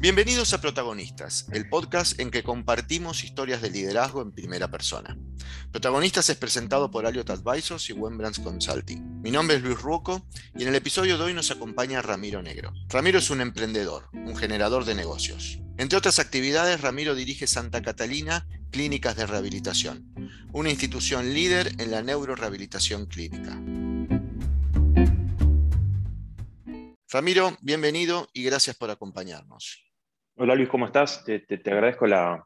Bienvenidos a Protagonistas, el podcast en que compartimos historias de liderazgo en primera persona. Protagonistas es presentado por Aliot Advisors y Wembrands Consulting. Mi nombre es Luis Ruoco y en el episodio de hoy nos acompaña Ramiro Negro. Ramiro es un emprendedor, un generador de negocios. Entre otras actividades, Ramiro dirige Santa Catalina Clínicas de Rehabilitación, una institución líder en la neurorehabilitación clínica. Ramiro, bienvenido y gracias por acompañarnos. Hola Luis, ¿cómo estás? Te, agradezco la,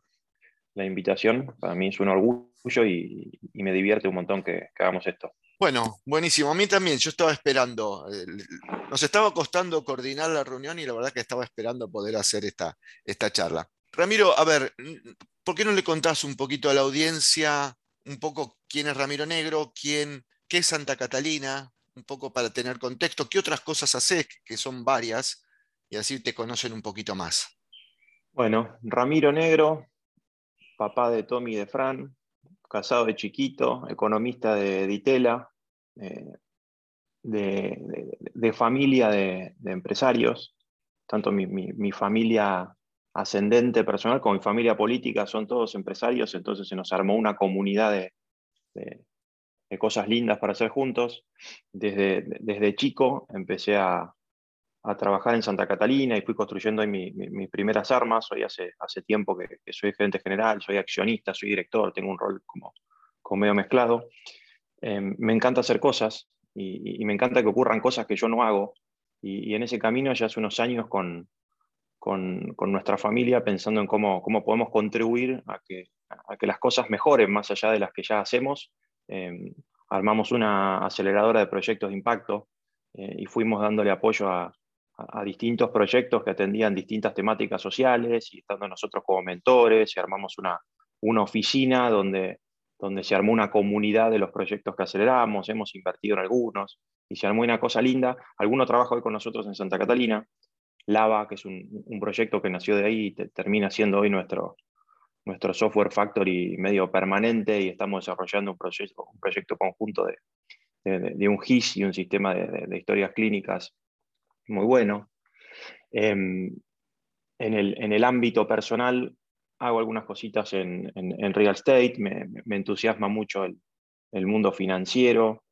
invitación. Para mí es un orgullo y, me divierte un montón que, hagamos esto. Bueno, buenísimo. A mí también. Yo estaba esperando. Nos estaba costando coordinar la reunión y la verdad que estaba esperando poder hacer esta, esta charla. Ramiro, a ver, ¿por qué no le contás un poquito a la audiencia un poco quién es Ramiro Negro, quién, qué es Santa Catalina, un poco para tener contexto, qué otras cosas haces, que son varias, y así te conocen un poquito más? Bueno, Ramiro Negro, papá de Tommy y de Fran, casado de chiquito, economista de Ditela, eh, de, familia de, empresarios, tanto mi, familia ascendente personal como mi familia política son todos empresarios, entonces se nos armó una comunidad de, cosas lindas para hacer juntos. Desde, desde chico empecé a, a trabajar en Santa Catalina y fui construyendo mis primeras armas. Hoy hace, hace tiempo que, soy gerente general, soy accionista, soy director, tengo un rol como, como medio mezclado. Em, me encanta hacer cosas y, me encanta que ocurran cosas que yo no hago. Y, en ese camino ya hace unos años con, con, con, nuestra familia pensando en cómo, cómo podemos contribuir a que, a que las cosas mejoren más allá de las que ya hacemos. Em, armamos una aceleradora de proyectos de impacto eh, y fuimos dándole apoyo a, a, distintos proyectos que atendían distintas temáticas sociales y estando nosotros como mentores y armamos una, una oficina donde, donde se armó una comunidad de los proyectos que aceleramos, hemos invertido en algunos y se armó una cosa linda. Alguno trabaja hoy con nosotros en Santa Catalina, Lava, que es un, un proyecto que nació de ahí y termina siendo hoy nuestro, nuestro software factory medio permanente y estamos desarrollando un proyecto, un proyecto conjunto de, de, un GIS y un sistema de historias clínicas muy bueno. Em, en, el, en, el, ámbito personal hago algunas cositas en, en, real estate, me, entusiasma mucho el, el mundo financiero,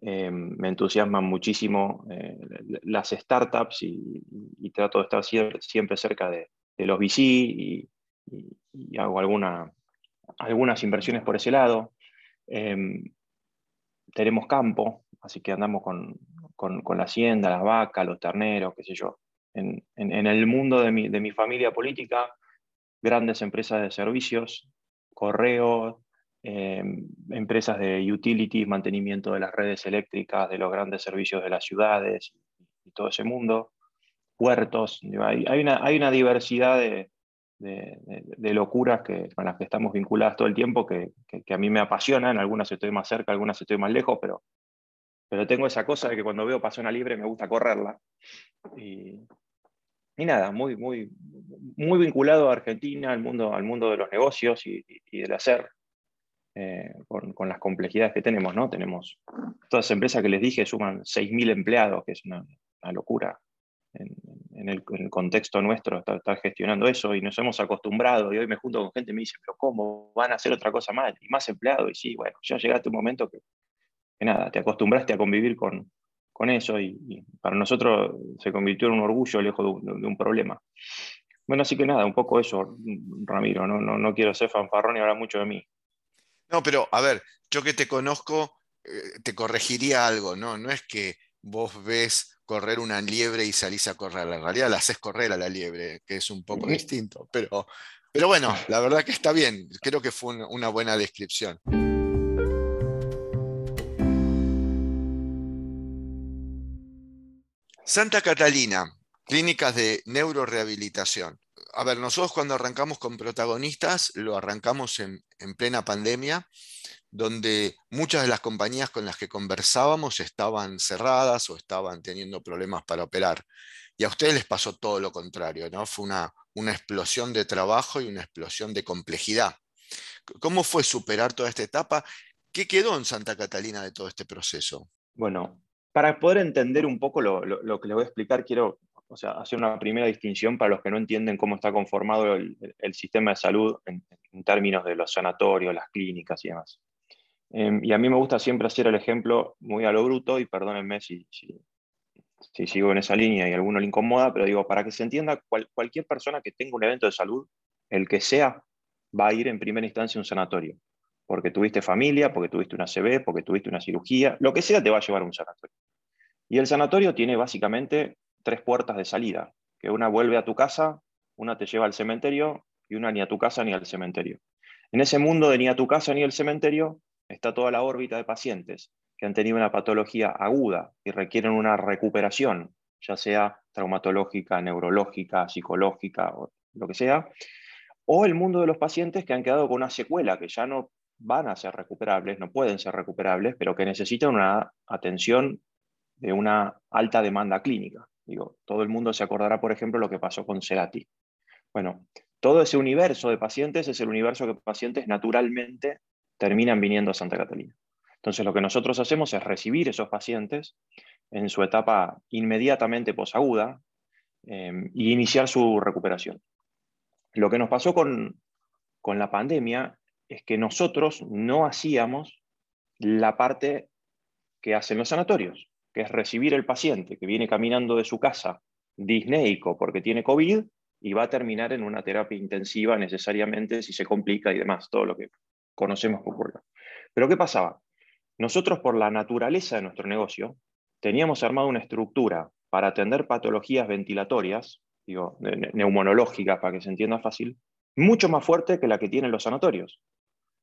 em, me entusiasman muchísimo eh, las startups y, y, trato de estar siempre cerca de, de los VC y, y, hago alguna, algunas inversiones por ese lado. Em, tenemos campo, así que andamos con, con, la hacienda, las vacas, los terneros, qué sé yo. En, el mundo de mi, familia política, grandes empresas de servicios, correos, em, empresas de utilities, mantenimiento de las redes eléctricas, de los grandes servicios de las ciudades y, todo ese mundo, puertos. Hay, una, hay una, diversidad de, locuras que, con las que estamos vinculadas todo el tiempo que, que, a mí me apasionan. Algunas estoy más cerca, algunas estoy más lejos, pero pero tengo esa cosa de que cuando veo pasona libre me gusta correrla. Y, nada, muy, muy, muy vinculado a Argentina, al mundo, al mundo de los negocios y, del hacer, eh, con, las complejidades que tenemos. ¿no? Tenemos todas las empresas que les dije suman 6.000 empleados, que es una, locura en, el, contexto nuestro estar, gestionando eso y nos hemos acostumbrado y hoy me junto con gente y me dice, pero ¿cómo van a hacer otra cosa más? Y más empleados. Y sí, bueno, ya llegaste un momento que que nada, te acostumbraste a convivir con, con eso y, para nosotros se convirtió en un orgullo lejos de un, problema. Bueno, así que nada, un poco eso, Ramiro, no, no, no quiero ser fanfarrón y hablar mucho de mí. No, pero a ver, yo que te conozco, eh, te corregiría algo, ¿no? No es que vos ves correr una liebre y salís a correr, en realidad la haces correr a la liebre, que es un poco distinto, pero, pero bueno, la verdad que está bien, creo que fue una buena descripción. Santa Catalina, clínicas de neurorehabilitación. A ver, nosotros cuando arrancamos con protagonistas, lo arrancamos en, plena pandemia, donde muchas de las compañías con las que conversábamos estaban cerradas o estaban teniendo problemas para operar. Y a ustedes les pasó todo lo contrario, ¿no? Fue una, una explosión de trabajo y una explosión de complejidad. ¿Cómo fue superar toda esta etapa? ¿Qué quedó en Santa Catalina de todo este proceso? Bueno, para poder entender un poco lo, que le voy a explicar, quiero o sea, hacer una primera distinción para los que no entienden cómo está conformado el, sistema de salud en, términos de los sanatorios, las clínicas y demás. Em, y a mí me gusta siempre hacer el ejemplo muy a lo bruto, y perdónenme si, si, sigo en esa línea y alguno le incomoda, pero digo, para que se entienda, cualquier persona que tenga un evento de salud, el que sea, va a ir en primera instancia a un sanatorio. Porque tuviste familia, porque tuviste una CB, porque tuviste una cirugía, lo que sea te va a llevar a un sanatorio. Y el sanatorio tiene básicamente tres puertas de salida, que una vuelve a tu casa, una te lleva al cementerio y una ni a tu casa ni al cementerio. En ese mundo de ni a tu casa ni al cementerio está toda la órbita de pacientes que han tenido una patología aguda y requieren una recuperación, ya sea traumatológica, neurológica, psicológica o lo que sea, o el mundo de los pacientes que han quedado con una secuela que ya no van a ser recuperables, no pueden ser recuperables, pero que necesitan una atención de una alta demanda clínica. Digo, todo el mundo se acordará, por ejemplo, lo que pasó con Cerati. Bueno, todo ese universo de pacientes es el universo que pacientes naturalmente terminan viniendo a Santa Catalina. Entonces, lo que nosotros hacemos es recibir esos pacientes en su etapa inmediatamente posaguda eh, y iniciar su recuperación. Lo que nos pasó con, con la pandemia es que nosotros no hacíamos la parte que hacen los sanatorios que es recibir el paciente que viene caminando de su casa disneico porque tiene COVID y va a terminar en una terapia intensiva necesariamente si se complica y demás, todo lo que conocemos que ocurre. Pero ¿qué pasaba? Nosotros por la naturaleza de nuestro negocio teníamos armado una estructura para atender patologías ventilatorias, digo, neumonológicas para que se entienda fácil, mucho más fuerte que la que tienen los sanatorios.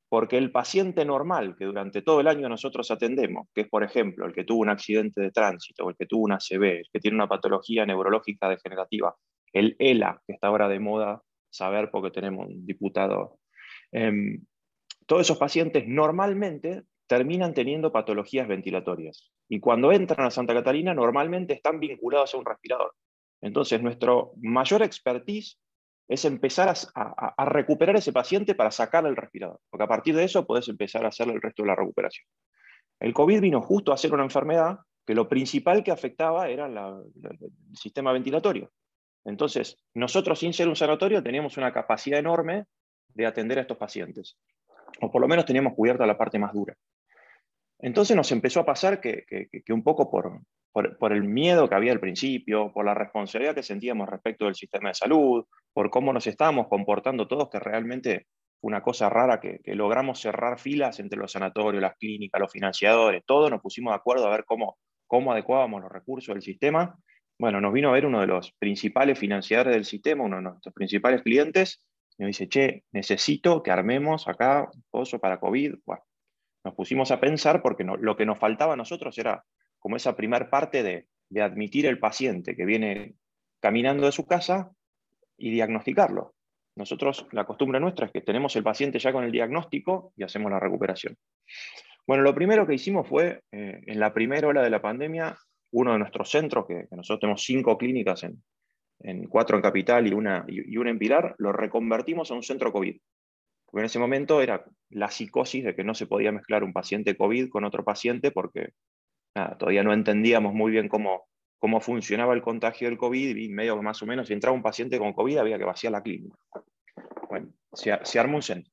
Porque el paciente normal que durante todo el año nosotros atendemos, que es por ejemplo el que tuvo un accidente de tránsito el que tuvo una CB, el que tiene una patología neurológica degenerativa, el ELA, que está ahora de moda saber porque tenemos un diputado, em, todos esos pacientes normalmente terminan teniendo patologías ventilatorias. Y cuando entran a Santa Catarina, normalmente están vinculados a un respirador. Entonces, nuestro mayor expertise es empezar a, recuperar ese paciente para sacarle el respirador, porque a partir de eso puedes empezar a hacerle el resto de la recuperación. El COVID vino justo a ser una enfermedad que lo principal que afectaba era el sistema ventilatorio. Entonces, nosotros sin ser un sanatorio teníamos una capacidad enorme de atender a estos pacientes, o por lo menos teníamos cubierta la parte más dura. Entonces nos empezó a pasar que, que un poco por, por, el miedo que había al principio, por la responsabilidad que sentíamos respecto del sistema de salud, por cómo nos estábamos comportando todos, que realmente fue una cosa rara que, logramos cerrar filas entre los sanatorios, las clínicas, los financiadores, todos nos pusimos de acuerdo a ver cómo, cómo adecuábamos los recursos del sistema. Bueno, nos vino a ver uno de los principales financiadores del sistema, uno de nuestros principales clientes, y nos dice, che, necesito que armemos acá un pozo para COVID. Bueno, nos pusimos a pensar porque lo que nos faltaba a nosotros era como esa primera parte de, admitir el paciente que viene caminando de su casa y diagnosticarlo. Nosotros, la costumbre nuestra es que tenemos el paciente ya con el diagnóstico y hacemos la recuperación. Bueno, lo primero que hicimos fue, eh, en la primera ola de la pandemia, uno de nuestros centros, que, nosotros tenemos cinco clínicas, en, cuatro en Capital y una, y, una en Pilar, lo reconvertimos a un centro COVID. Porque en ese momento era la psicosis de que no se podía mezclar un paciente COVID con otro paciente porque todavía no entendíamos muy bien cómo, cómo funcionaba el contagio del COVID y medio más o menos si entraba un paciente con COVID había que vaciar la clínica. Bueno, se, se armó un centro.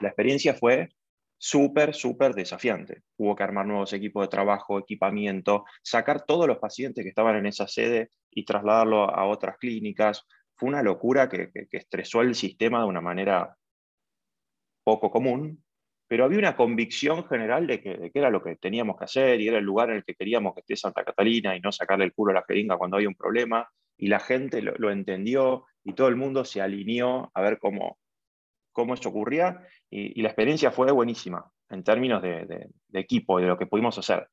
La experiencia fue súper, súper desafiante. Hubo que armar nuevos equipos de trabajo, equipamiento, sacar todos los pacientes que estaban en esa sede y trasladarlo a otras clínicas. Fue una locura que, que estresó el sistema de una manera poco común, pero había una convicción general de que, era lo que teníamos que hacer y era el lugar en el que queríamos que esté Santa Catalina y no sacarle el culo a la jeringa cuando hay un problema, y la gente lo, entendió y todo el mundo se alineó a ver cómo, cómo eso ocurría, y, la experiencia fue buenísima en términos de, equipo y de lo que pudimos hacer.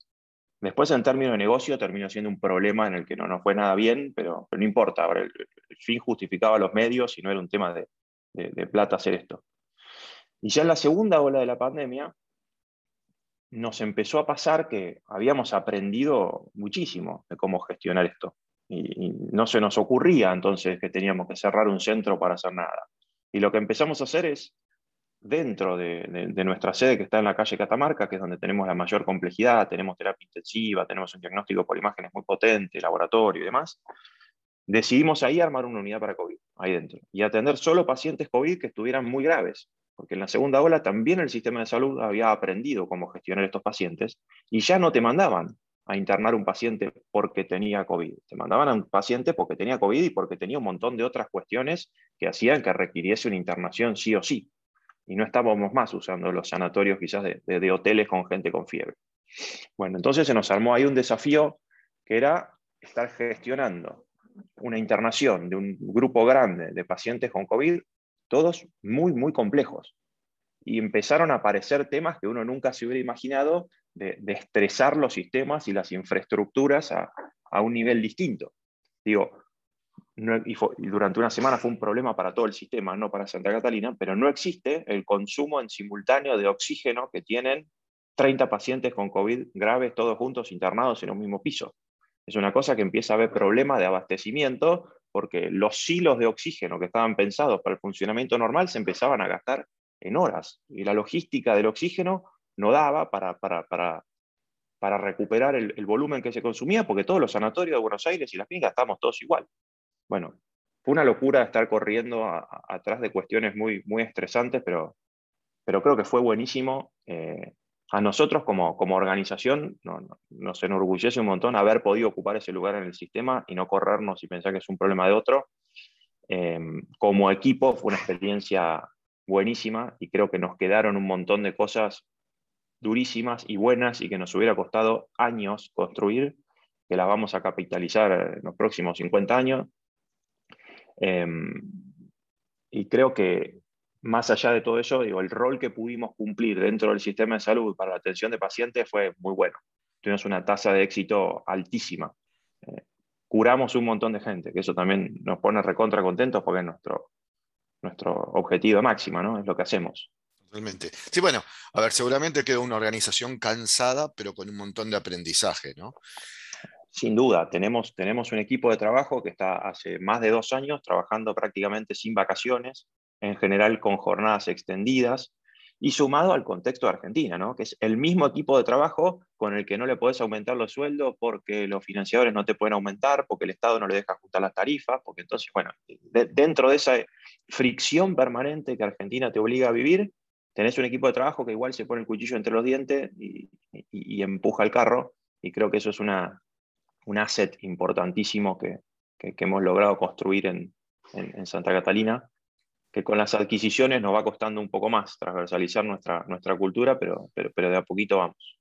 Después, en términos de negocio, terminó siendo un problema en el que no nos fue nada bien, pero, no importa. Ahora, el, fin justificaba los medios y no era un tema de plata hacer esto. Y ya en la segunda ola de la pandemia nos empezó a pasar que habíamos aprendido muchísimo de cómo gestionar esto. Y, no se nos ocurría entonces que teníamos que cerrar un centro para hacer nada. Y lo que empezamos a hacer es, dentro de, nuestra sede que está en la calle Catamarca, que es donde tenemos la mayor complejidad, tenemos terapia intensiva, tenemos un diagnóstico por imágenes muy potente, laboratorio y demás, decidimos ahí armar una unidad para COVID, ahí dentro, y atender solo pacientes COVID que estuvieran muy graves, porque en la segunda ola también el sistema de salud había aprendido cómo gestionar estos pacientes y ya no te mandaban a internar un paciente porque tenía COVID, te mandaban a un paciente porque tenía COVID y porque tenía un montón de otras cuestiones que hacían que requiriese una internación sí o sí. Y no estábamos más usando los sanatorios quizás de, de hoteles con gente con fiebre. Bueno, entonces se nos armó ahí un desafío que era estar gestionando una internación de un grupo grande de pacientes con COVID, todos muy, muy complejos. Y empezaron a aparecer temas que uno nunca se hubiera imaginado de, estresar los sistemas y las infraestructuras a, un nivel distinto. Digo, durante una semana fue un problema para todo el sistema, no para Santa Catalina, pero no existe el consumo en simultáneo de oxígeno que tienen 30 pacientes con COVID graves, todos juntos internados en un mismo piso. Es una cosa que empieza a haber problemas de abastecimiento porque los silos de oxígeno que estaban pensados para el funcionamiento normal se empezaban a gastar en horas y la logística del oxígeno no daba para, para, para, para recuperar el, volumen que se consumía porque todos los sanatorios de Buenos Aires y las clínicas estábamos todos igual. Bueno, fue una locura estar corriendo atrás de cuestiones muy, muy estresantes, pero, pero creo que fue buenísimo. Eh, a nosotros como, como organización nos enorgullece un montón haber podido ocupar ese lugar en el sistema y no corrernos y pensar que es un problema de otro. Em, como equipo fue una experiencia buenísima y creo que nos quedaron un montón de cosas durísimas y buenas y que nos hubiera costado años construir, que las vamos a capitalizar en los próximos 50 años. Em, y creo que, más allá de todo eso, digo, el rol que pudimos cumplir dentro del sistema de salud para la atención de pacientes fue muy bueno. Tuvimos una tasa de éxito altísima. Eh, curamos un montón de gente, que eso también nos pone recontra contentos porque es nuestro, nuestro objetivo máximo, ¿no? Es lo que hacemos. Totalmente. Sí, bueno, a ver, seguramente quedó una organización cansada, pero con un montón de aprendizaje, ¿no? Sin duda, tenemos, tenemos un equipo de trabajo que está hace más de dos años trabajando prácticamente sin vacaciones, en general con jornadas extendidas, y sumado al contexto de Argentina, ¿no? que es el mismo equipo de trabajo con el que no le puedes aumentar los sueldos porque los financiadores no te pueden aumentar, porque el Estado no le deja ajustar las tarifas, porque entonces, bueno, dentro de esa fricción permanente que Argentina te obliga a vivir, tenés un equipo de trabajo que igual se pone el cuchillo entre los dientes y, empuja el carro, y creo que eso es una, un asset importantísimo que, hemos logrado construir en, en Santa Catalina que con las adquisiciones nos va costando un poco más transversalizar nuestra, nuestra cultura, pero, pero, pero de a poquito vamos.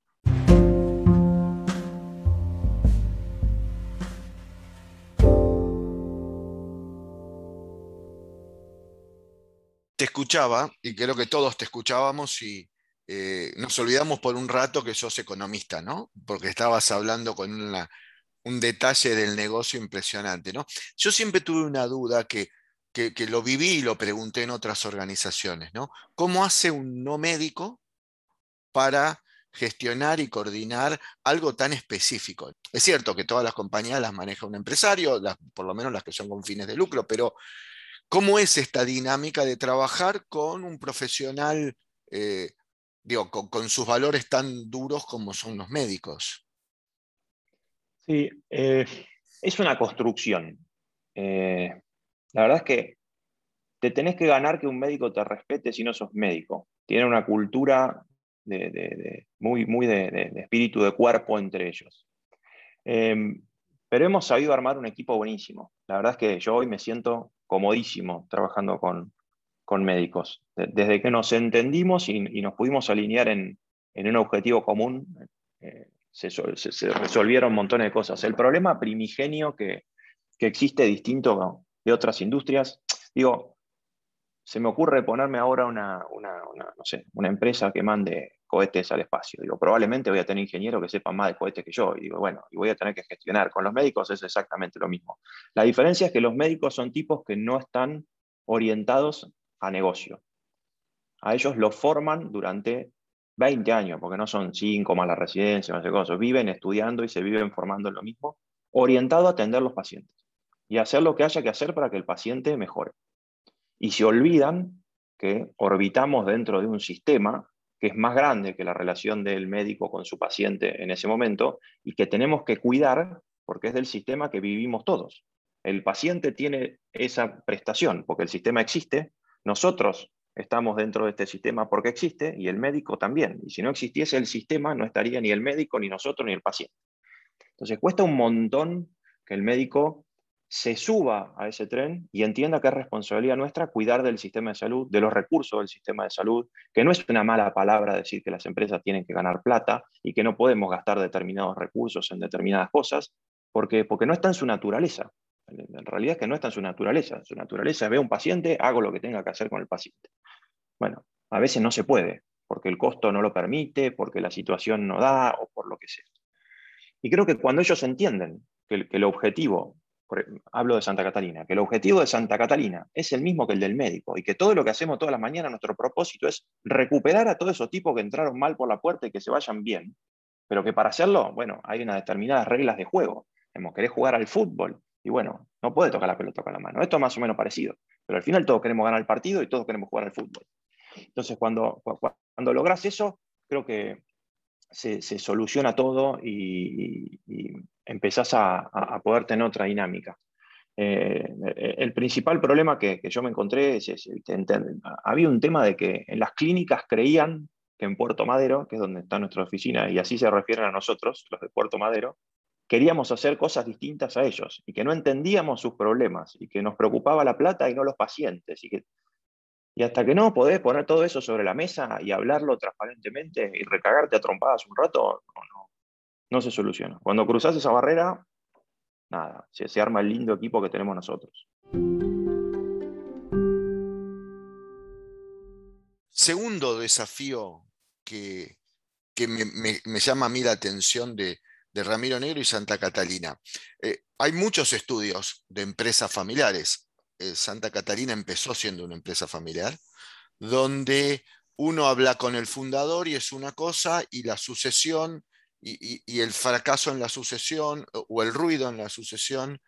Te escuchaba, y creo que todos te escuchábamos, y eh, nos olvidamos por un rato que sos economista, ¿no? Porque estabas hablando con un detalle del negocio impresionante, ¿no? Yo siempre tuve una duda que que, lo viví y lo pregunté en otras organizaciones, ¿no? ¿Cómo hace un no médico para gestionar y coordinar algo tan específico? Es cierto que todas las compañías las maneja un empresario, por lo menos las que son con fines de lucro, pero ¿cómo es esta dinámica de trabajar con un profesional, eh, digo, con, sus valores tan duros como son los médicos? Sí, eh, es una construcción. Eh, la verdad es que te tenés que ganar que un médico te respete si no sos médico. Tiene una cultura de, muy, muy de, espíritu de cuerpo entre ellos. Em, pero hemos sabido armar un equipo buenísimo. La verdad es que yo hoy me siento comodísimo trabajando con, médicos. Desde que nos entendimos y, nos pudimos alinear en, un objetivo común, eh, se, resolvieron un montón de cosas. El problema primigenio que, que existe distinto de otras industrias. Digo, se me ocurre ponerme ahora una, no sé, una empresa que mande cohetes al espacio. Digo, probablemente voy a tener ingenieros que sepan más de cohetes que yo. Y digo, bueno, y voy a tener que gestionar. Con los médicos es exactamente lo mismo. La diferencia es que los médicos son tipos que no están orientados a negocio. A ellos los forman durante 20 años, porque no son 5 más la residencia, más cosas. Viven estudiando y se viven formando en lo mismo, orientado a atender los pacientes y hacer lo que haya que hacer para que el paciente mejore. Y se olvidan que orbitamos dentro de un sistema que es más grande que la relación del médico con su paciente en ese momento y que tenemos que cuidar porque es del sistema que vivimos todos. El paciente tiene esa prestación porque el sistema existe, nosotros estamos dentro de este sistema porque existe y el médico también. Y si no existiese el sistema, no estaría ni el médico, ni nosotros, ni el paciente. Entonces cuesta un montón que el médico se suba a ese tren y entienda que es responsabilidad nuestra cuidar del sistema de salud, de los recursos del sistema de salud, que no es una mala palabra decir que las empresas tienen que ganar plata y que no podemos gastar determinados recursos en determinadas cosas, porque, porque no está en su naturaleza. En realidad es que no está en su naturaleza. Su naturaleza ver a un paciente, hago lo que tenga que hacer con el paciente. Bueno, a veces no se puede, porque el costo no lo permite, porque la situación no da o por lo que sea. Y creo que cuando ellos entienden que el, objetivo, hablo de Santa Catalina, que el objetivo de Santa Catalina es el mismo que el del médico y que todo lo que hacemos todas las mañanas, nuestro propósito es recuperar a todos esos tipos que entraron mal por la puerta y que se vayan bien, pero que para hacerlo, bueno, hay unas determinadas reglas de juego. Hemos querés jugar al fútbol y bueno, no puede tocar la pelota con la mano. Esto es más o menos parecido, pero al final todos queremos ganar el partido y todos queremos jugar al fútbol. Entonces, cuando, cuando logras eso, creo que se, soluciona todo y, empezás a, poder tener otra dinámica. Eh, el principal problema que, yo me encontré es, es, había un tema de que en las clínicas creían que en Puerto Madero, que es donde está nuestra oficina, y así se refieren a nosotros, los de Puerto Madero, queríamos hacer cosas distintas a ellos y que no entendíamos sus problemas y que nos preocupaba la plata y no los pacientes y que y hasta que no podés poner todo eso sobre la mesa y hablarlo transparentemente y recagarte a trompadas un rato, no, se soluciona. Cuando cruzas esa barrera, nada, se, arma el lindo equipo que tenemos nosotros. Segundo desafío que, me, llama a mí la atención de, Ramiro Negro y Santa Catalina. Eh, hay muchos estudios de empresas familiares eh, Santa Catalina empezó siendo una empresa familiar, donde uno habla con el fundador y es una cosa, y la sucesión y, el fracaso en la sucesión o el ruido en la sucesión.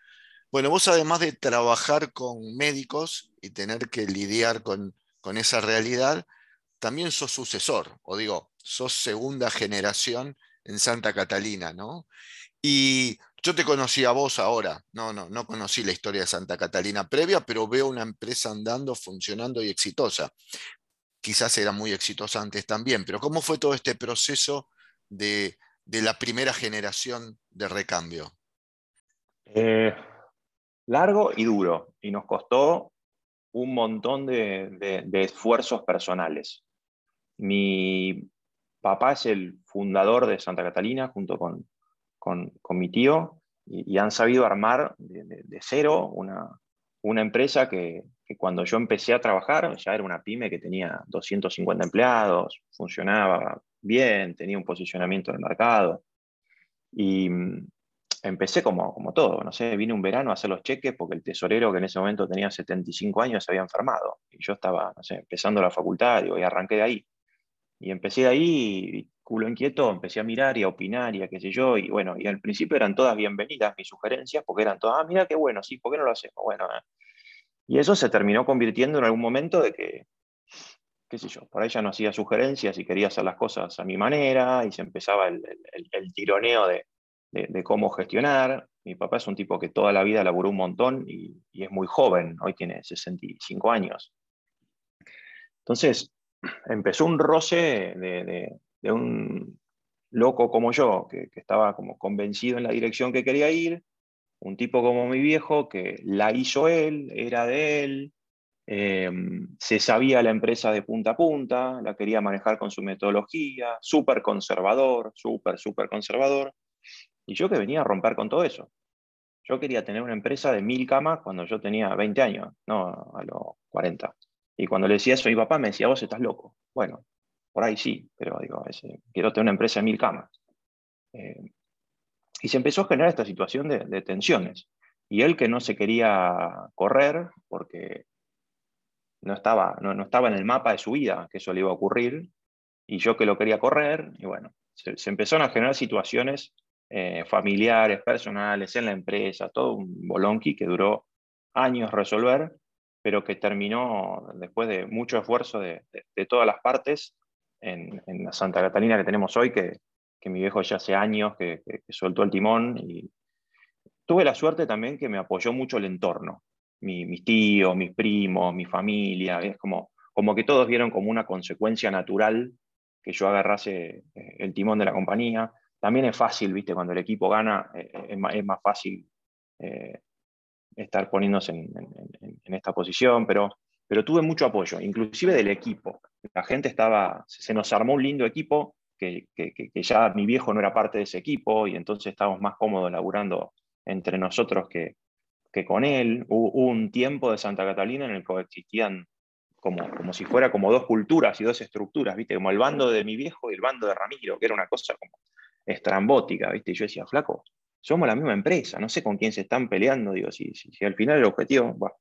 Bueno, vos además de trabajar con médicos y tener que lidiar con, con esa realidad, también sos sucesor, o digo, sos segunda generación en Santa Catalina, ¿no? Y yo te conocí a vos ahora, no, no, no conocí la historia de Santa Catalina previa, pero veo una empresa andando, funcionando y exitosa. Quizás era muy exitosa antes también, pero ¿cómo fue todo este proceso de, la primera generación de recambio? Eh, largo y duro, y nos costó un montón de esfuerzos personales. Mi papá es el fundador de Santa Catalina junto con, con, mi tío y, han sabido armar de, cero una, una empresa que, cuando yo empecé a trabajar ya era una pyme que tenía 250 empleados, funcionaba bien, tenía un posicionamiento en el mercado. Y mm, empecé como, como todo, no sé, vine un verano a hacer los cheques porque el tesorero que en ese momento tenía 75 años se había enfermado y yo estaba, no sé, empezando la facultad y arranqué de ahí. Y empecé de ahí, culo inquieto, empecé a mirar y a opinar y a qué sé yo, y bueno, y al principio eran todas bienvenidas mis sugerencias, porque eran todas, ah, mira qué bueno, sí, ¿por qué no lo hacemos? Bueno, eh. y eso se terminó convirtiendo en algún momento de que, qué sé yo, por ahí ya no hacía sugerencias y quería hacer las cosas a mi manera, y se empezaba el, tironeo de, cómo gestionar. Mi papá es un tipo que toda la vida laburó un montón y, y es muy joven, hoy tiene 65 años. Entonces, empezó un roce de, un loco como yo, que, estaba como convencido en la dirección que quería ir, un tipo como mi viejo, que la hizo él, era de él, em, se sabía la empresa de punta a punta, la quería manejar con su metodología, súper conservador, súper, súper conservador, y yo que venía a romper con todo eso. Yo quería tener una empresa de mil camas cuando yo tenía 20 años, no a los 40. Y cuando le decía eso a mi papá, me decía, vos estás loco. Bueno, por ahí sí, pero digo, quiero tener una empresa de mil camas. Eh, y se empezó a generar esta situación de, tensiones. Y él que no se quería correr porque no estaba, no, estaba en el mapa de su vida que eso le iba a ocurrir, y yo que lo quería correr, y bueno, se, empezaron a generar situaciones eh, familiares, personales, en la empresa, todo un bolonqui que duró años resolver, pero que terminó después de mucho esfuerzo de, todas las partes en, la Santa Catalina que tenemos hoy, que, mi viejo ya hace años que, soltó el timón y tuve la suerte también que me apoyó mucho el entorno, mis tíos, mis primos, mi familia, es como, como que todos vieron como una consecuencia natural que yo agarrase eh, el timón de la compañía. También es fácil, viste, cuando el equipo gana, eh, es, más, fácil estar poniéndose en, esta posición, pero, pero tuve mucho apoyo, inclusive del equipo. La gente estaba, se nos armó un lindo equipo, que, ya mi viejo no era parte de ese equipo y entonces estábamos más cómodos laburando entre nosotros que, que con él. Hubo, un tiempo de Santa Catalina en el que existían como, como si fuera como dos culturas y dos estructuras, ¿viste? Como el bando de mi viejo y el bando de Ramiro, que era una cosa como estrambótica, ¿viste? Y yo decía, flaco, somos la misma empresa, no sé con quién se están peleando, digo, si, si, al final el objetivo, bueno,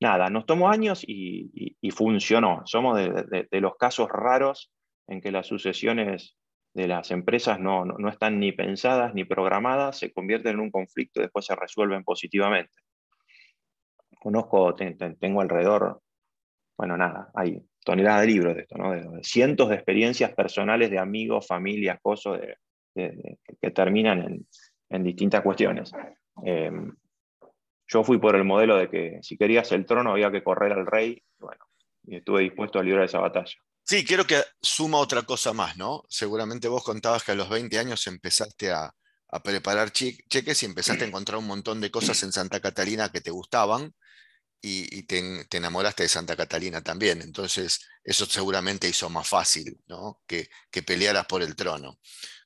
nada, nos tomó años y, funcionó. Somos de, los casos raros en que las sucesiones de las empresas no, no, están ni pensadas ni programadas, se convierten en un conflicto y después se resuelven positivamente. Conozco, tengo alrededor, bueno, nada, hay toneladas de libros de esto, ¿no? De, cientos de experiencias personales de amigos, familias, cosas que terminan en, en distintas cuestiones. Em, yo fui por el modelo de que si querías el trono había que correr al rey, bueno, y estuve dispuesto a librar esa batalla. Sí, quiero que suma otra cosa más, ¿no? Seguramente vos contabas que a los 20 años empezaste a, preparar cheques y empezaste a encontrar un montón de cosas en Santa Catalina que te gustaban y, te, enamoraste de Santa Catalina también. Entonces, eso seguramente hizo más fácil, ¿no? Que, que pelearas por el trono.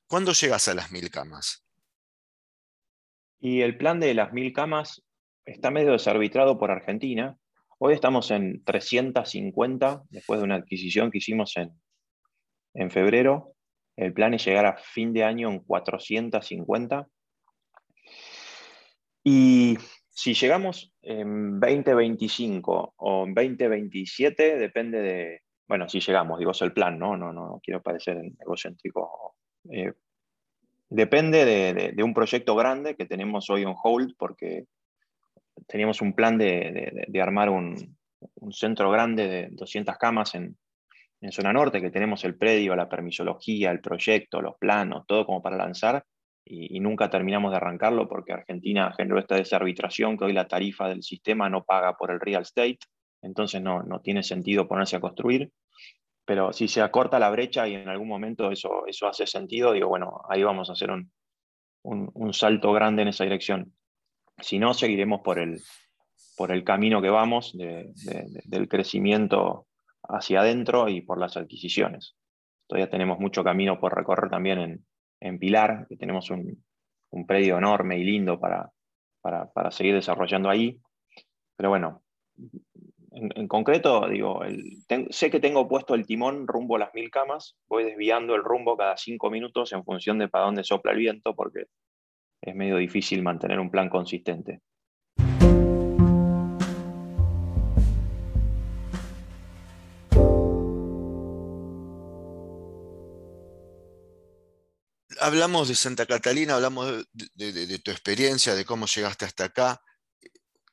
¿Cuándo llegas a las mil camas? Y el plan de las mil camas está medio desarbitrado por Argentina. Hoy estamos en 350, después de una adquisición que hicimos en, en febrero. El plan es llegar a fin de año en 450. Y si llegamos en 2025 o en 2027, depende de, bueno, si llegamos, digo, es el plan, ¿no? No, no, quiero parecer egocéntrico. Eh, Depende de, un proyecto grande que tenemos hoy on hold porque teníamos un plan de, armar un, centro grande de 200 camas en, zona norte, que tenemos el predio, la permisología, el proyecto, los planos, todo como para lanzar, y, nunca terminamos de arrancarlo porque Argentina generó esta desarbitración que hoy la tarifa del sistema no paga por el real estate, entonces no, no tiene sentido ponerse a construir pero si se acorta la brecha y en algún momento eso, eso hace sentido, digo, bueno, ahí vamos a hacer un, un, salto grande en esa dirección. Si no, seguiremos por el, por el camino que vamos del crecimiento hacia adentro y por las adquisiciones. Todavía tenemos mucho camino por recorrer también en, en Pilar, que tenemos un, un predio enorme y lindo para, para, para, seguir desarrollando ahí. Pero bueno, en, concreto, digo, sé que tengo puesto el timón rumbo a las mil camas, voy desviando el rumbo cada cinco minutos en función de para dónde sopla el viento, porque es medio difícil mantener un plan consistente. Hablamos de Santa Catalina, hablamos de tu experiencia, de cómo llegaste hasta acá.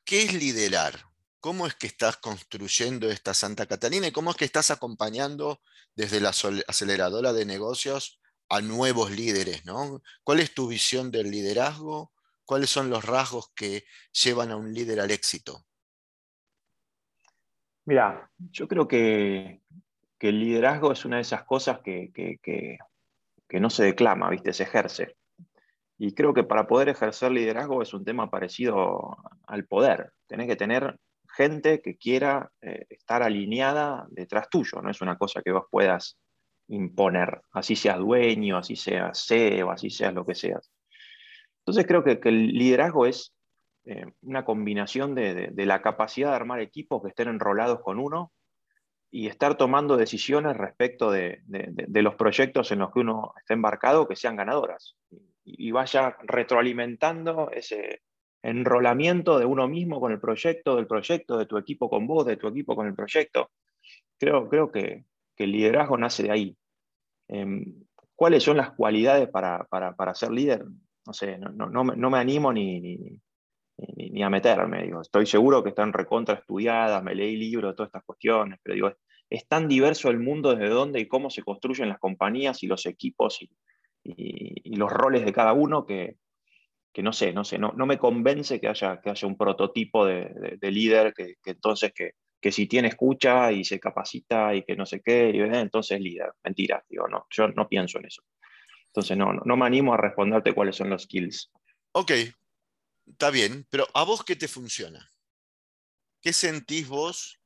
¿Qué es liderar? ¿Cómo es que estás construyendo esta Santa Catalina y cómo es que estás acompañando desde la aceleradora de negocios a nuevos líderes? ¿no? ¿Cuál es tu visión del liderazgo? ¿Cuáles son los rasgos que llevan a un líder al éxito? Mira, yo creo que, el liderazgo es una de esas cosas que, que, no se declama, ¿viste? se ejerce. Y creo que para poder ejercer liderazgo es un tema parecido al poder. Tenés que tener gente que quiera eh, estar alineada detrás tuyo, no es una cosa que vos puedas imponer, así seas dueño, así seas CEO, así seas lo que seas. Entonces creo que, el liderazgo es eh, una combinación de, la capacidad de armar equipos que estén enrolados con uno y estar tomando decisiones respecto de, los proyectos en los que uno está embarcado que sean ganadoras y vaya retroalimentando ese, enrolamiento de uno mismo con el proyecto, del proyecto, de tu equipo con vos, de tu equipo con el proyecto. Creo, creo que, el liderazgo nace de ahí. Em, ¿Cuáles son las cualidades para, ser líder? No sé, no, me animo ni, ni, a meterme. Digo. Estoy seguro que están recontra estudiadas, me leí libros, todas estas cuestiones, pero digo, es, tan diverso el mundo desde dónde y cómo se construyen las compañías y los equipos y, y los roles de cada uno que, que no sé, no sé, no, no me convence que haya, que haya un prototipo de, líder que, entonces que, que, si tiene escucha y se capacita y que no sé qué, y, entonces líder. Mentira, digo, no, yo no pienso en eso. Entonces no, no, me animo a responderte cuáles son los skills. Ok, está bien, pero ¿a vos qué te funciona? ¿Qué sentís vos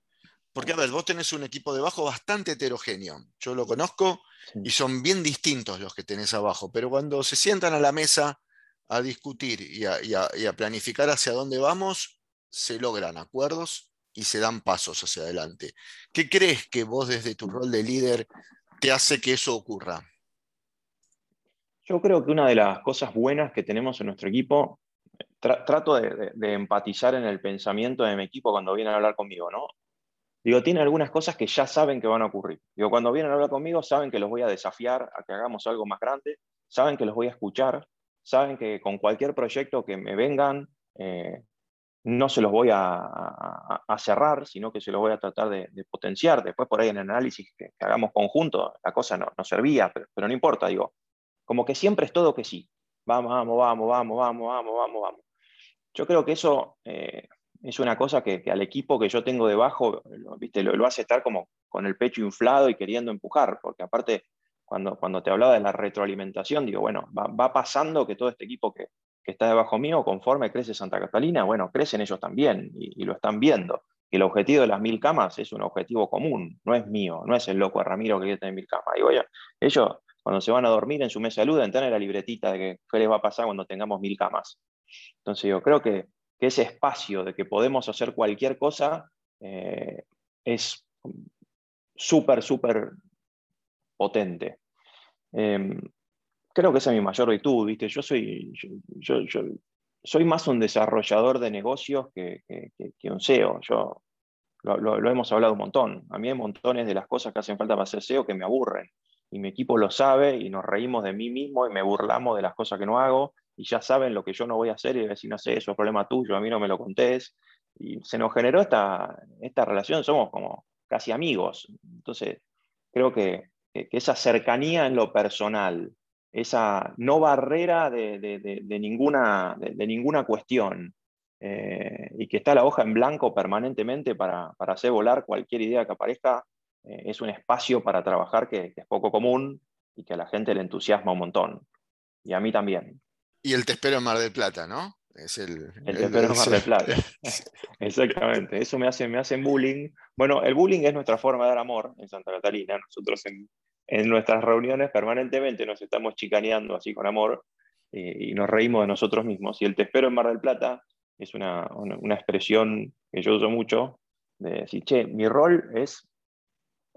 porque, a ver, vos tenés un equipo debajo bastante heterogéneo. Yo lo conozco y son bien distintos los que tenés abajo, pero cuando se sientan a la mesa a discutir y a, planificar hacia dónde vamos, se logran acuerdos y se dan pasos hacia adelante. ¿Qué crees que vos desde tu rol de líder te hace que eso ocurra? Yo creo que una de las cosas buenas que tenemos en nuestro equipo, trato de, empatizar en el pensamiento de mi equipo cuando vienen a hablar conmigo, ¿no? Digo, tiene algunas cosas que ya saben que van a ocurrir. Digo, cuando vienen a hablar conmigo, saben que los voy a desafiar a que hagamos algo más grande, saben que los voy a escuchar, saben que con cualquier proyecto que me vengan, eh, no se los voy a, cerrar, sino que se los voy a tratar de, potenciar. Después por ahí en el análisis que, hagamos conjunto, la cosa no, servía, pero, no importa, digo, como que siempre es todo que sí. Vamos, vamos, vamos, vamos, vamos, vamos, vamos, vamos. Yo creo que eso eh, es una cosa que, al equipo que yo tengo debajo, lo, ¿viste? Lo, hace estar como con el pecho inflado y queriendo empujar, porque aparte, cuando, cuando te hablaba de la retroalimentación, digo, bueno, va, pasando que todo este equipo que, está debajo mío, conforme crece Santa Catalina, bueno, crecen ellos también y, lo están viendo. Y el objetivo de las mil camas es un objetivo común, no es mío, no es el loco Ramiro que quiere tener mil camas. Digo, ellos, cuando se van a dormir en su mesa de luz, entran en la libretita de que qué les va a pasar cuando tengamos mil camas. Entonces yo creo que que ese espacio de que podemos hacer cualquier cosa eh, es súper, súper potente. Em, creo que esa es mi mayor virtud, ¿viste? Yo soy, yo, soy más un desarrollador de negocios que, un SEO. Yo, lo, hemos hablado un montón. A mí hay montones de las cosas que hacen falta para ser SEO que me aburren. Y mi equipo lo sabe y nos reímos de mí mismo y me burlamos de las cosas que no hago y ya saben lo que yo no voy a hacer y decir, no sé, eso es problema tuyo, a mí no me lo contés. Y se nos generó esta, esta relación, somos como casi amigos. Entonces, creo que, esa cercanía en lo personal, esa no barrera de, ninguna, de, ninguna cuestión, eh, y que está la hoja en blanco permanentemente para, hacer volar cualquier idea que aparezca, eh, es un espacio para trabajar que, que, es poco común y que a la gente le entusiasma un montón. Y a mí también. Y el Te espero en Mar del Plata, ¿no? Es el, el, Te espero en Mar del Plata. Exactamente. Eso me hace, me hacen bullying. Bueno, el bullying es nuestra forma de dar amor en Santa Catalina. Nosotros en, en nuestras reuniones permanentemente nos estamos chicaneando así con amor y, nos reímos de nosotros mismos. Y el Te espero en Mar del Plata es una, una, una expresión que yo uso mucho de decir, che, mi rol es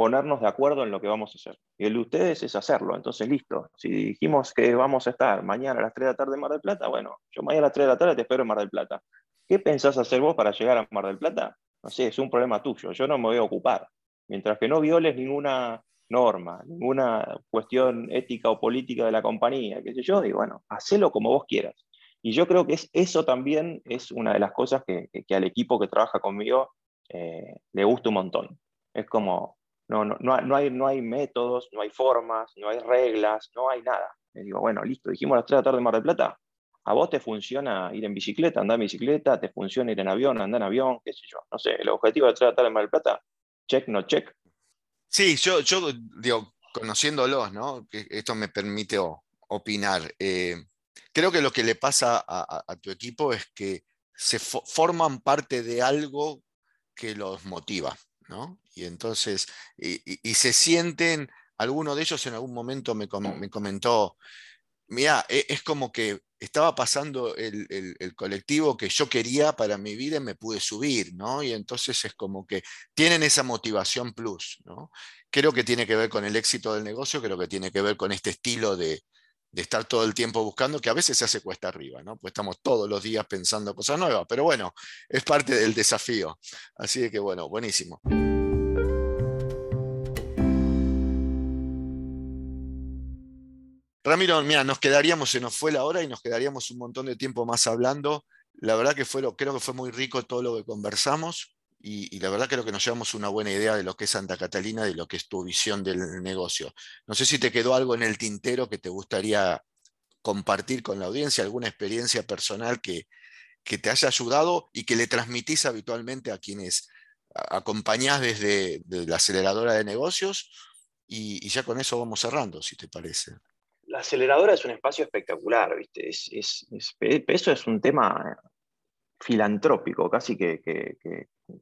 ponernos de acuerdo en lo que vamos a hacer. Y el de ustedes es hacerlo. Entonces, listo. Si dijimos que vamos a estar mañana a las 3 de la tarde en Mar del Plata, bueno, yo mañana a las 3 de la tarde te espero en Mar del Plata. ¿Qué pensás hacer vos para llegar a Mar del Plata? No sé, es un problema tuyo. Yo no me voy a ocupar. Mientras que no violes ninguna norma, ninguna cuestión ética o política de la compañía, qué sé yo, digo, bueno, hacelo como vos quieras. Y yo creo que es, eso también es una de las cosas que, al equipo que trabaja conmigo eh, le gusta un montón. Es como, no, no, no, hay, no hay métodos, no hay formas, no hay reglas, no hay nada. Le digo, bueno, listo, dijimos a las 3 de la tarde en Mar del Plata. ¿A vos te funciona ir en bicicleta, andar en bicicleta? ¿Te funciona ir en avión, andar en avión? ¿Qué sé yo? No sé, el objetivo de las 3 de la tarde en Mar del Plata, check, no check. Sí, yo, yo conociéndolos, ¿no? Esto me permite opinar. Eh, creo que lo que le pasa a, tu equipo es que se forman parte de algo que los motiva. Y entonces, y, se sienten, alguno de ellos en algún momento me, comentó, mira, e, es como que estaba pasando el, colectivo que yo quería para mi vida y me pude subir, ¿no? Y entonces es como que tienen esa motivación plus, ¿no? Creo que tiene que ver con el éxito del negocio, creo que tiene que ver con este estilo de, de estar todo el tiempo buscando, que a veces se hace cuesta arriba, ¿no? Pues estamos todos los días pensando cosas nuevas, pero bueno, es parte del desafío. Así que bueno, buenísimo. Ramiro, mira, nos quedaríamos, se nos fue la hora y nos quedaríamos un montón de tiempo más hablando. La verdad que fue, creo que fue muy rico todo lo que conversamos y, la verdad creo que nos llevamos una buena idea de lo que es Santa Catalina, de lo que es tu visión del negocio. No sé si te quedó algo en el tintero que te gustaría compartir con la audiencia alguna experiencia personal que, que te haya ayudado y que le transmitís habitualmente a quienes acompañás desde la aceleradora de negocios y, ya con eso vamos cerrando, si te parece. La aceleradora es un espacio espectacular, ¿viste? Es, eso es un tema filantrópico, casi que,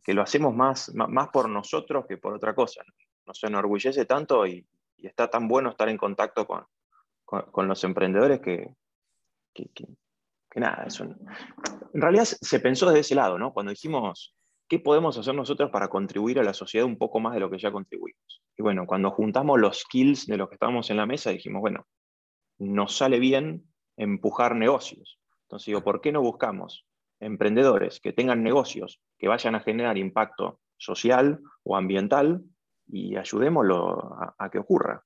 lo hacemos más, más, por nosotros que por otra cosa. Nos enorgullece tanto y, está tan bueno estar en contacto con, con, los emprendedores que, nada, en realidad se pensó desde ese lado, ¿no? Cuando dijimos, ¿qué podemos hacer nosotros para contribuir a la sociedad un poco más de lo que ya contribuimos? Y bueno, cuando juntamos los skills de los que estábamos en la mesa, dijimos, bueno, nos sale bien empujar negocios. Entonces digo, ¿por qué no buscamos emprendedores que tengan negocios que vayan a generar impacto social o ambiental y ayudémoslo a, que ocurra?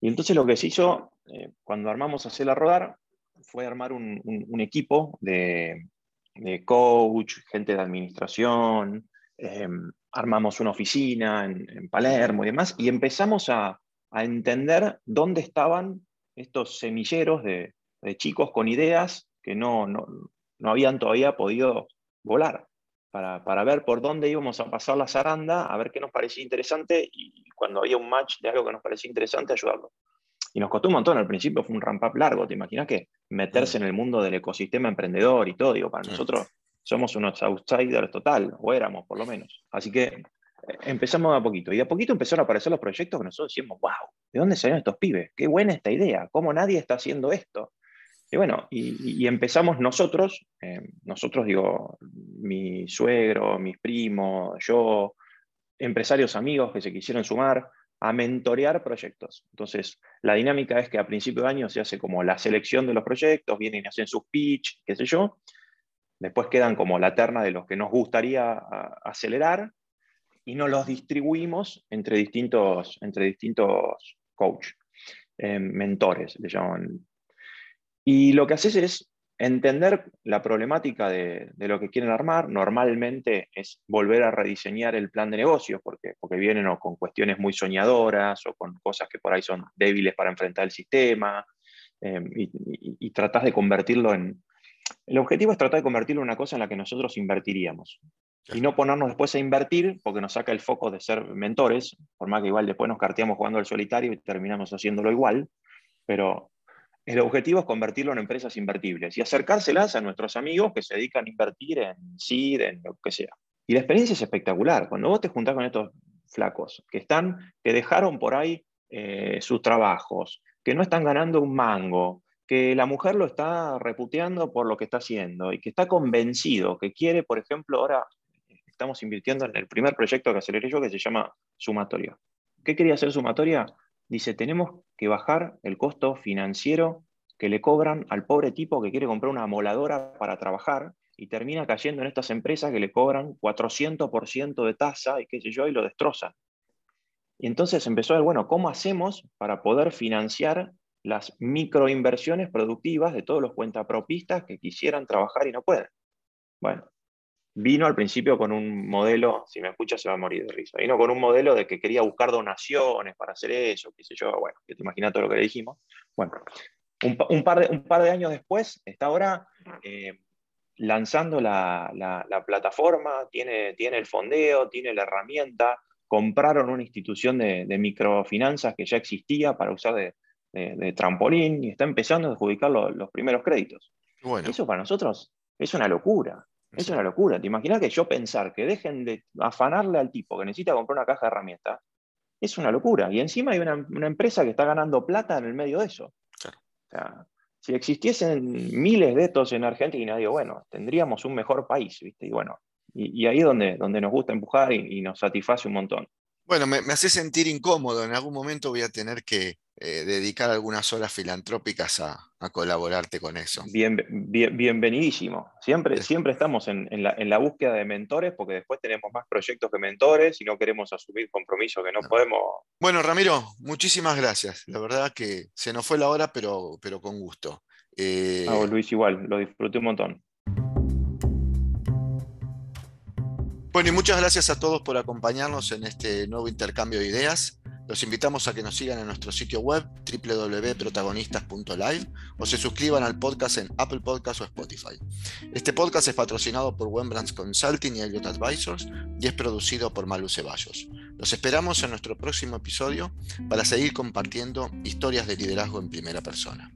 Y entonces lo que se hizo eh, cuando armamos a Hacerla Rodar fue armar un equipo de, de coach, gente de administración, em, armamos una oficina en, Palermo y demás, y empezamos a, entender dónde estaban estos semilleros de, chicos con ideas que no, no, habían todavía podido volar, para, para, ver por dónde íbamos a pasar la zaranda, a ver qué nos parecía interesante y cuando había un match de algo que nos parecía interesante, ayudarlo. Y nos costó un montón, al principio fue un ramp-up largo, ¿te imaginas que meterse mm. en el mundo del ecosistema emprendedor y todo? Digo, para nosotros somos unos outsiders total, o éramos por lo menos. Así que empezamos a poquito. Y de a poquito empezaron a aparecer los proyectos que nosotros decimos, wow, ¿de dónde salieron estos pibes? Qué buena esta idea, ¿cómo nadie está haciendo esto? Y bueno, y, empezamos nosotros, eh, nosotros digo, mi suegro, mis primos, yo, empresarios amigos que se quisieron sumar, a mentorear proyectos. Entonces, la dinámica es que a principio de año se hace como la selección de los proyectos, vienen y hacen sus pitch, qué sé yo. Después quedan como la terna de los que nos gustaría acelerar y nos los distribuimos entre distintos, entre distintos coach, eh, mentores, le llaman. Y lo que haces es entender la problemática de, lo que quieren armar normalmente es volver a rediseñar el plan de negocios, porque, porque vienen con cuestiones muy soñadoras o con cosas que por ahí son débiles para enfrentar el sistema, em, y, y, tratás de convertirlo en... El objetivo es tratar de convertirlo en una cosa en la que nosotros invertiríamos. Y no ponernos después a invertir, porque nos saca el foco de ser mentores, por más que igual después nos carteamos jugando al solitario y terminamos haciéndolo igual, pero el objetivo es convertirlo en empresas invertibles y acercárselas a nuestros amigos que se dedican a invertir en SID, en lo que sea. Y la experiencia es espectacular. Cuando vos te juntás con estos flacos que están, que dejaron por ahí eh, sus trabajos, que no están ganando un mango, que la mujer lo está reputeando por lo que está haciendo y que está convencido, que quiere, por ejemplo, ahora estamos invirtiendo en el primer proyecto que aceleré yo que se llama Sumatoria. ¿Qué quería hacer Sumatoria? dice, tenemos que bajar el costo financiero que le cobran al pobre tipo que quiere comprar una moladora para trabajar y termina cayendo en estas empresas que le cobran 400% de tasa y qué sé yo, y lo destrozan. Y entonces empezó a ver, bueno, ¿cómo hacemos para poder financiar las microinversiones productivas de todos los cuentapropistas que quisieran trabajar y no pueden? Bueno, vino al principio con un modelo, si me escucha se va a morir de risa, vino con un modelo de que quería buscar donaciones para hacer eso, qué sé yo, bueno, que te imaginas todo lo que le dijimos. Bueno, un, par, de, un par de años después está ahora eh, lanzando la, plataforma, tiene, tiene el fondeo, tiene la herramienta, compraron una institución de, microfinanzas que ya existía para usar de, trampolín y está empezando a adjudicar los primeros créditos. Bueno. Eso para nosotros es una locura. Es una locura. ¿Te imaginas que yo pensar que dejen de afanarle al tipo que necesita comprar una caja de herramientas? Es una locura. Y encima hay una, empresa que está ganando plata en el medio de eso. si existiesen miles de estos en Argentina, digo, bueno, tendríamos un mejor país, ¿viste? Y bueno, y, ahí es donde, donde nos gusta empujar y, nos satisface un montón. Bueno, me, hace sentir incómodo. En algún momento voy a tener que eh, dedicar algunas horas filantrópicas a, colaborarte con eso. Bien, bienvenidísimo. Siempre, siempre estamos en, la, búsqueda de mentores porque después tenemos más proyectos que mentores y no queremos asumir compromisos que no, podemos. Bueno, Ramiro, muchísimas gracias. La verdad que se nos fue la hora, pero, pero con gusto. Eh... Luis, igual, lo disfruté un montón. Bueno, y muchas gracias a todos por acompañarnos en este nuevo intercambio de ideas. Los invitamos a que nos sigan en nuestro sitio web www.protagonistas.live o se suscriban al podcast en Apple Podcasts o Spotify. Este podcast es patrocinado por Wembrands Consulting y Elliott Advisors y es producido por Malu Ceballos. Los esperamos en nuestro próximo episodio para seguir compartiendo historias de liderazgo en primera persona.